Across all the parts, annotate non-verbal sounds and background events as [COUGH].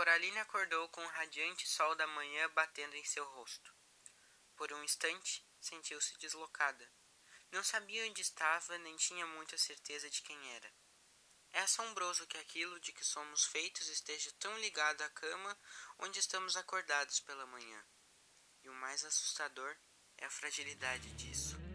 Coraline acordou com o radiante sol da manhã batendo em seu rosto. Por um instante, sentiu-se deslocada. Não sabia onde estava, nem tinha muita certeza de quem era. É assombroso que aquilo de que somos feitos esteja tão ligado à cama onde estamos acordados pela manhã. E o mais assustador é a fragilidade disso.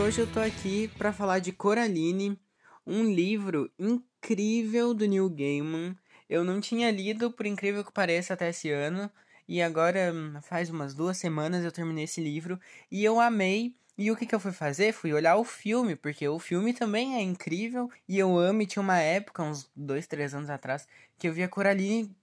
Hoje eu tô aqui para falar de Coraline, um livro incrível do Neil Gaiman. Eu não tinha lido, por incrível que pareça, até esse ano, e agora faz umas duas semanas eu terminei esse livro e eu amei. E o que, que eu fui fazer? Fui olhar o filme, porque o filme também é incrível e eu amo. E tinha uma época, uns dois, três anos atrás, que eu via Coraline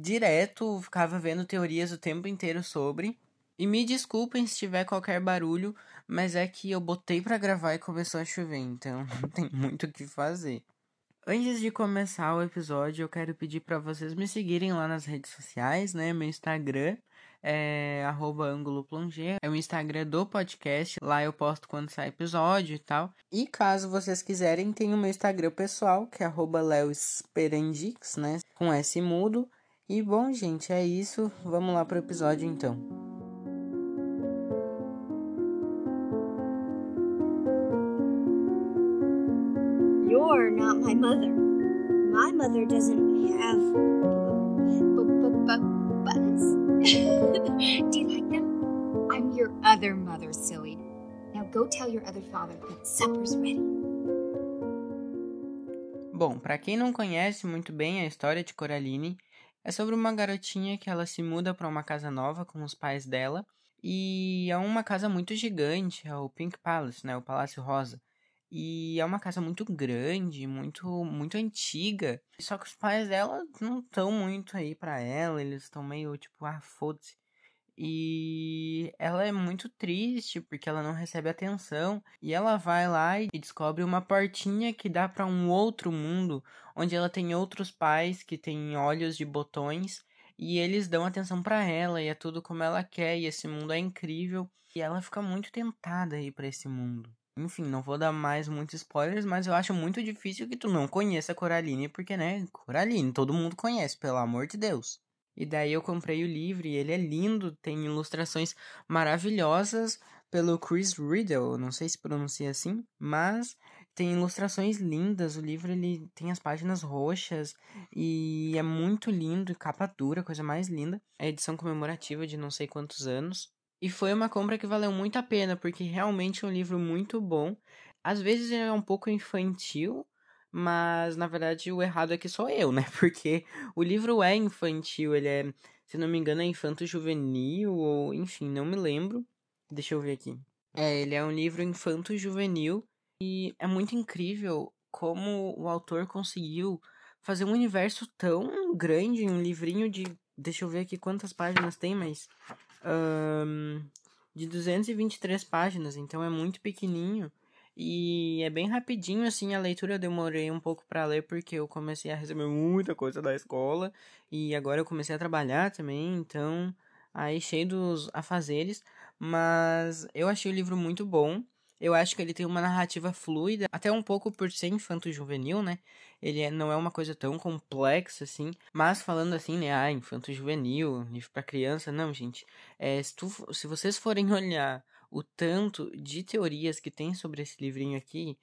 direto, ficava vendo teorias o tempo inteiro sobre. E me desculpem se tiver qualquer barulho, mas é que eu botei para gravar e começou a chover, então [LAUGHS] não tem muito o que fazer. Antes de começar o episódio, eu quero pedir para vocês me seguirem lá nas redes sociais, né? Meu Instagram é @angoloplongé, é o Instagram do podcast. Lá eu posto quando sai episódio e tal. E caso vocês quiserem, tem o meu Instagram pessoal, que é @leosperandix, né? Com S mudo. E bom, gente, é isso. Vamos lá pro episódio então. You're not my mother. My mother doesn't have buttons. [LAUGHS] Do you like them? I'm your other mother, silly. Now go tell your other father that supper's ready. Bom, para quem não conhece muito bem a história de Coraline, é sobre uma garotinha que ela se muda para uma casa nova com os pais dela e é uma casa muito gigante, é o Pink Palace, né, o Palácio Rosa. E é uma casa muito grande, muito muito antiga. Só que os pais dela não estão muito aí para ela, eles estão meio tipo, ah, foda-se. E ela é muito triste porque ela não recebe atenção. E ela vai lá e descobre uma portinha que dá para um outro mundo, onde ela tem outros pais que têm olhos de botões e eles dão atenção para ela e é tudo como ela quer e esse mundo é incrível e ela fica muito tentada aí para esse mundo. Enfim, não vou dar mais muitos spoilers, mas eu acho muito difícil que tu não conheça Coraline, porque, né, Coraline, todo mundo conhece, pelo amor de Deus. E daí eu comprei o livro e ele é lindo, tem ilustrações maravilhosas pelo Chris Riddle, não sei se pronuncia assim, mas tem ilustrações lindas. O livro ele tem as páginas roxas e é muito lindo, capa dura, coisa mais linda. É edição comemorativa de não sei quantos anos. E foi uma compra que valeu muito a pena, porque realmente é um livro muito bom. Às vezes ele é um pouco infantil, mas na verdade o errado é que sou eu, [LAUGHS] né? Porque o livro é infantil, ele é, se não me engano, é infanto-juvenil, ou enfim, não me lembro. Deixa eu ver aqui. É, ele é um livro infanto-juvenil e é muito incrível como o autor conseguiu fazer um universo tão grande em um livrinho de. Deixa eu ver aqui quantas páginas tem, mas um, de 223 páginas, então é muito pequenininho. E é bem rapidinho, assim, a leitura eu demorei um pouco para ler porque eu comecei a receber muita coisa da escola e agora eu comecei a trabalhar também, então aí cheio dos afazeres, mas eu achei o livro muito bom. Eu acho que ele tem uma narrativa fluida, até um pouco por ser infanto-juvenil, né? Ele é, não é uma coisa tão complexa assim, mas falando assim, né? Ah, infanto-juvenil, livro para criança, não, gente. É, se, tu, se vocês forem [LAUGHS] olhar o tanto de teorias que tem sobre esse livrinho aqui,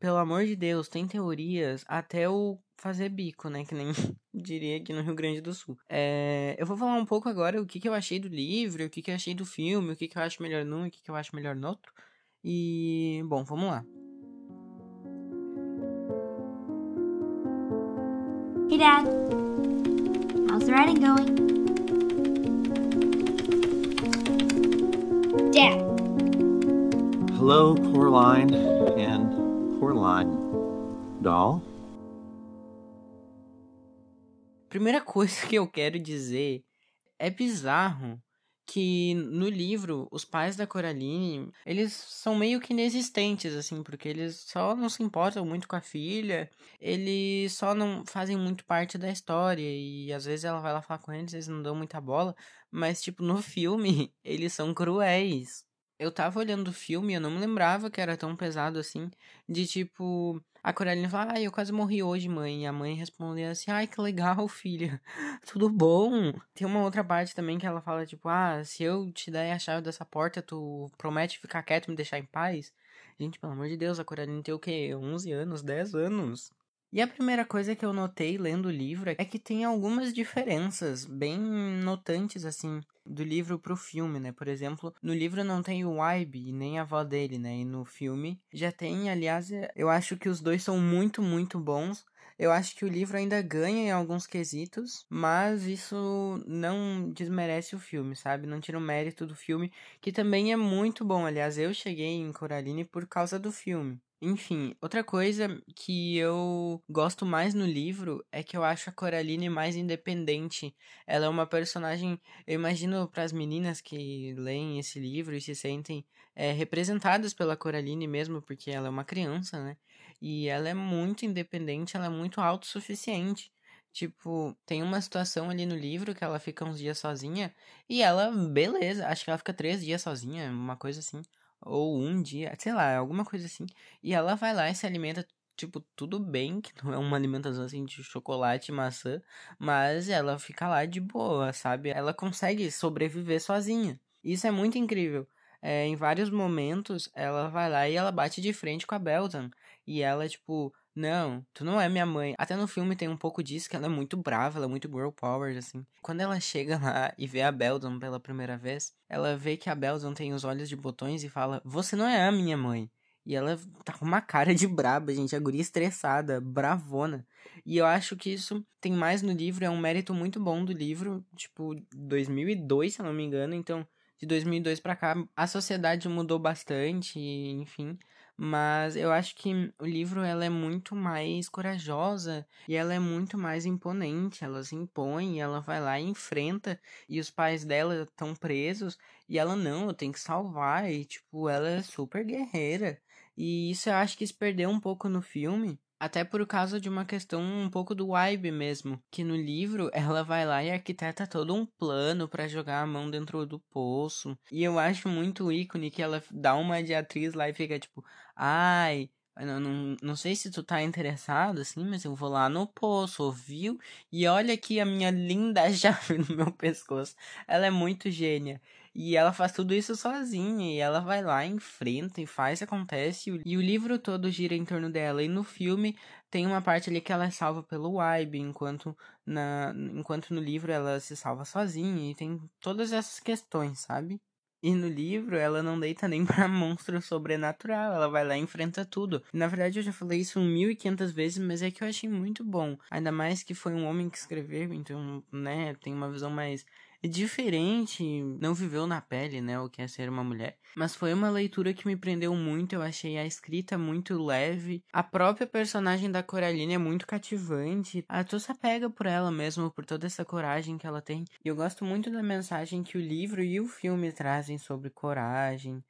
pelo amor de Deus, tem teorias até o fazer bico, né? Que nem [LAUGHS] diria aqui no Rio Grande do Sul. É, eu vou falar um pouco agora o que, que eu achei do livro, o que, que eu achei do filme, o que, que eu acho melhor num e o que, que eu acho melhor no outro. E, bom, vamos lá. Hey, Dad. How's the writing going? Dad. Hello, Coraline and Coraline doll. Primeira coisa que eu quero dizer é bizarro que no livro, os pais da Coraline, eles são meio que inexistentes, assim, porque eles só não se importam muito com a filha, eles só não fazem muito parte da história, e às vezes ela vai lá falar com eles, eles não dão muita bola, mas, tipo, no [LAUGHS] filme, eles são cruéis. Eu tava olhando o filme eu não me lembrava que era tão pesado assim, de tipo, a Coraline fala, ai, eu quase morri hoje, mãe. E a mãe responde assim, ai, que legal, [LAUGHS] filha. Tudo bom? Tem uma outra parte também que ela fala, tipo, ah, se eu te der a chave dessa porta, tu promete ficar quieto e me deixar em paz? Gente, pelo amor de Deus, a Coraline tem o quê? 11 anos, 10 anos. E a primeira coisa que eu notei lendo o livro é que tem algumas diferenças bem notantes, assim, do livro pro filme, né? Por exemplo, no livro não tem o Ibe e nem a avó dele, né? E no filme já tem, aliás, eu acho que os dois são muito, muito bons. Eu acho que o livro ainda ganha em alguns quesitos, mas isso não desmerece o filme, sabe? Não tira o mérito do filme, que também é muito bom. Aliás, eu cheguei em Coraline por causa do filme. Enfim, outra coisa que eu gosto mais no livro é que eu acho a Coraline mais independente. Ela é uma personagem, eu imagino para as meninas que leem esse livro e se sentem é, representadas pela Coraline mesmo, porque ela é uma criança, né? E ela é muito independente, ela é muito autossuficiente. Tipo, tem uma situação ali no livro que ela fica uns dias sozinha e ela, beleza, acho que ela fica três dias sozinha, uma coisa assim ou um dia, sei lá, alguma coisa assim. E ela vai lá e se alimenta, tipo, tudo bem, que não é uma alimentação assim de chocolate e maçã, mas ela fica lá de boa, sabe? Ela consegue sobreviver sozinha. Isso é muito incrível. É, em vários momentos, ela vai lá e ela bate de frente com a Belton. E ela, tipo, não, tu não é minha mãe. Até no filme tem um pouco disso, que ela é muito brava, ela é muito girl power, assim. Quando ela chega lá e vê a Beldon pela primeira vez, ela vê que a Beldon tem os olhos de botões e fala: Você não é a minha mãe. E ela tá com uma cara de braba, gente. A guria estressada, bravona. E eu acho que isso tem mais no livro, é um mérito muito bom do livro. Tipo, 2002, se eu não me engano. Então, de 2002 para cá, a sociedade mudou bastante, enfim. Mas eu acho que o livro ela é muito mais corajosa e ela é muito mais imponente. Ela se impõe, ela vai lá e enfrenta. E os pais dela estão presos. E ela, não, eu tenho que salvar. E, tipo, ela é super guerreira. E isso eu acho que se perdeu um pouco no filme. Até por causa de uma questão um pouco do Ibe mesmo, que no livro ela vai lá e arquiteta todo um plano para jogar a mão dentro do poço. E eu acho muito ícone que ela dá uma de atriz lá e fica tipo, ai, não, não, não sei se tu tá interessado, assim, mas eu vou lá no poço, ouviu? E olha aqui a minha linda [LAUGHS] chave no meu pescoço. Ela é muito gênia. E ela faz tudo isso sozinha. E ela vai lá, enfrenta e faz, acontece. E o livro todo gira em torno dela. E no filme tem uma parte ali que ela é salva pelo Wybe, enquanto, na, enquanto no livro ela se salva sozinha. E tem todas essas questões, sabe? E no livro ela não deita nem [LAUGHS] pra monstro sobrenatural, ela vai lá e enfrenta tudo. Na verdade eu já falei isso mil e quinhentas vezes, mas é que eu achei muito bom. Ainda mais que foi um homem que escreveu, então, né, tem uma visão mais diferente, não viveu na pele, né, o que é ser uma mulher. Mas foi uma leitura que me prendeu muito, eu achei a escrita muito leve. A própria personagem da Coraline é muito cativante. A tu se apega por ela mesmo, por toda essa coragem que ela tem. E eu gosto muito da mensagem que o livro e o filme trazem sobre coragem,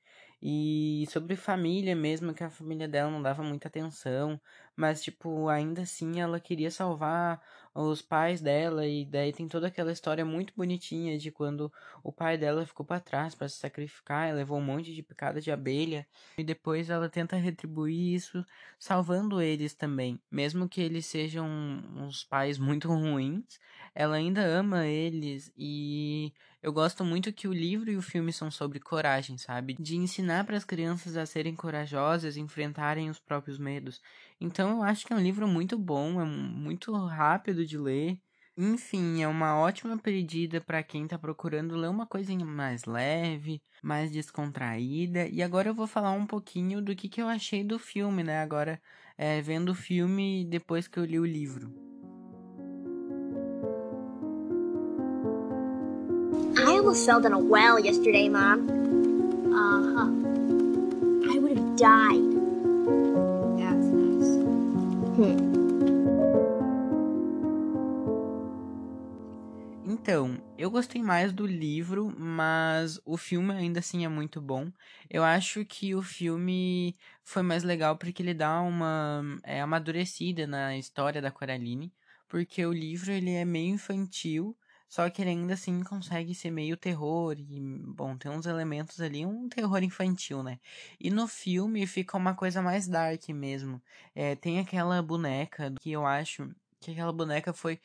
e sobre família mesmo, que a família dela não dava muita atenção, mas tipo, ainda assim ela queria salvar os pais dela e daí tem toda aquela história muito bonitinha de quando o pai dela ficou para trás para se sacrificar, levou um monte de picada de abelha e depois ela tenta retribuir isso salvando eles também, mesmo que eles sejam uns pais muito [LAUGHS] ruins, ela ainda ama eles e eu gosto muito que o livro e o filme são sobre coragem, sabe? De ensinar para as crianças a serem corajosas, enfrentarem os próprios medos. Então eu acho que é um livro muito bom, é muito rápido de ler. Enfim, é uma ótima pedida para quem está procurando ler uma coisinha mais leve, mais descontraída. E agora eu vou falar um pouquinho do que, que eu achei do filme, né? Agora, é, vendo o filme depois que eu li o livro. I almost fell down a well yesterday, Mom. Uh huh. I would have died. Então, Eu gostei mais do livro, mas o filme ainda assim é muito bom. Eu acho que o filme foi mais legal porque ele dá uma é, amadurecida na história da Coraline, porque o livro ele é meio infantil, só que ele ainda assim consegue ser meio terror e, bom, tem uns elementos ali, um terror infantil, né? E no filme fica uma coisa mais dark mesmo. É, tem aquela boneca que eu acho que aquela boneca foi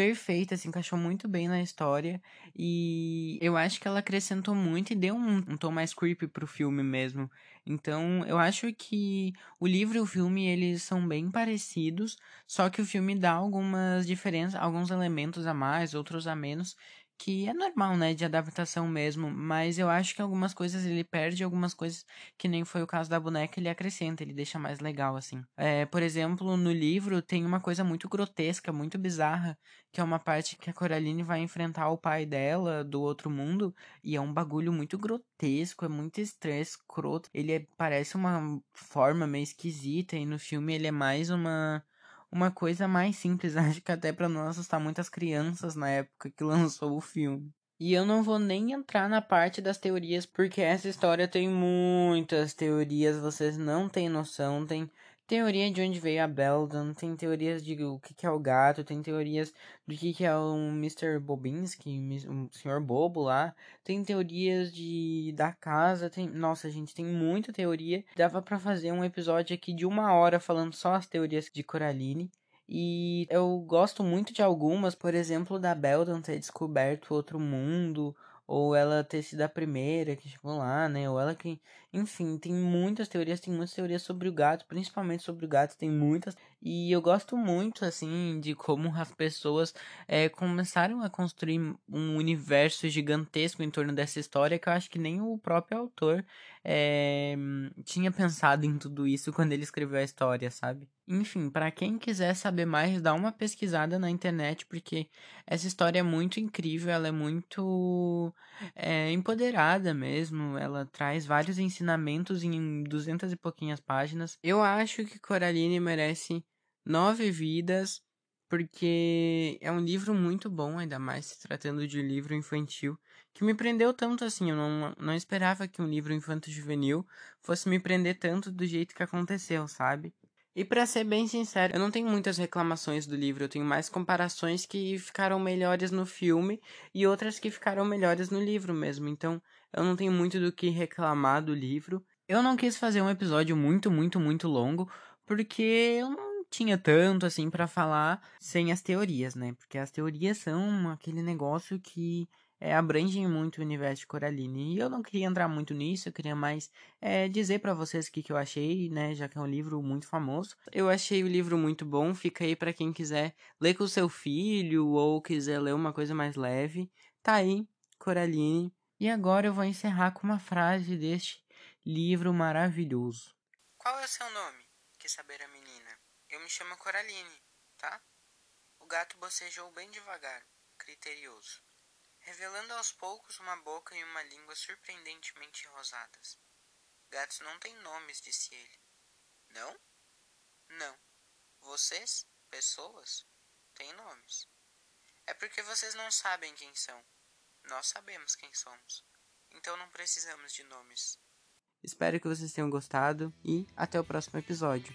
perfeita, se encaixou muito bem na história. E eu acho que ela acrescentou muito e deu um, um tom mais creepy pro filme mesmo. Então, eu acho que o livro e o filme, eles são bem parecidos, só que o filme dá algumas diferenças, alguns elementos a mais, outros a menos, que é normal, né, de adaptação mesmo, mas eu acho que algumas coisas ele perde, algumas coisas que nem foi o caso da boneca, ele acrescenta, ele deixa mais legal, assim. É, por exemplo, no livro tem uma coisa muito grotesca, muito bizarra, que é uma parte que a Coraline vai enfrentar o pai dela do outro mundo, e é um bagulho muito grotesco, é muito estranho, escroto. Ele é, parece uma forma meio esquisita, e no filme ele é mais uma uma coisa mais simples, [LAUGHS] acho que até para não assustar muitas crianças na época que [LAUGHS] lançou o filme. E eu não vou nem entrar na parte das teorias, porque essa história tem muitas teorias, vocês não têm noção, tem teoria de onde veio a Beldon, tem teorias de o que, que é o gato, tem teorias do que, que é o Mr. Bobinski, o Sr. Bobo lá, tem teorias de da casa, tem, nossa gente, tem muita teoria. Dava para fazer um episódio aqui de uma hora falando só as teorias de Coraline. E eu gosto muito de algumas, por exemplo, da Beldon ter descoberto outro mundo, ou ela ter sido a primeira que chegou lá, né? Ou ela que. Enfim, tem muitas teorias, tem muitas teorias sobre o gato, principalmente sobre o gato, tem muitas. E eu gosto muito, assim, de como as pessoas é, começaram a construir um universo gigantesco em torno dessa história que eu acho que nem o próprio autor é, tinha pensado em tudo isso quando ele escreveu a história, sabe? Enfim, para quem quiser saber mais, dá uma pesquisada na internet, porque essa história é muito incrível, ela é muito é, empoderada mesmo, ela traz vários ensinamentos em duzentas e pouquinhas páginas. Eu acho que Coraline merece nove vidas, porque é um livro muito bom, ainda mais se tratando de um livro infantil que me prendeu tanto assim. Eu não, não esperava que um livro infanto-juvenil fosse me prender tanto do jeito que aconteceu, sabe? E para ser bem sincero, eu não tenho muitas reclamações do livro, eu tenho mais comparações que ficaram melhores no filme e outras que ficaram melhores no livro mesmo. Então, eu não tenho muito do que reclamar do livro. Eu não quis fazer um episódio muito, muito, muito longo, porque eu não tinha tanto assim para falar sem as teorias, né? Porque as teorias são aquele negócio que é, abrangem muito o universo de Coraline. E eu não queria entrar muito nisso, eu queria mais é, dizer para vocês o que, que eu achei, né? Já que é um livro muito famoso. Eu achei o livro muito bom, fica aí para quem quiser ler com o seu filho ou quiser ler uma coisa mais leve. Tá aí, Coraline. E agora eu vou encerrar com uma frase deste livro maravilhoso. Qual é o seu nome? Quis saber a menina. Eu me chamo Coraline, tá? O gato bocejou bem devagar, criterioso revelando aos poucos uma boca e uma língua surpreendentemente rosadas. Gatos não têm nomes, disse ele. Não? Não. Vocês, pessoas, têm nomes. É porque vocês não sabem quem são. Nós sabemos quem somos. Então não precisamos de nomes. Espero que vocês tenham gostado e até o próximo episódio.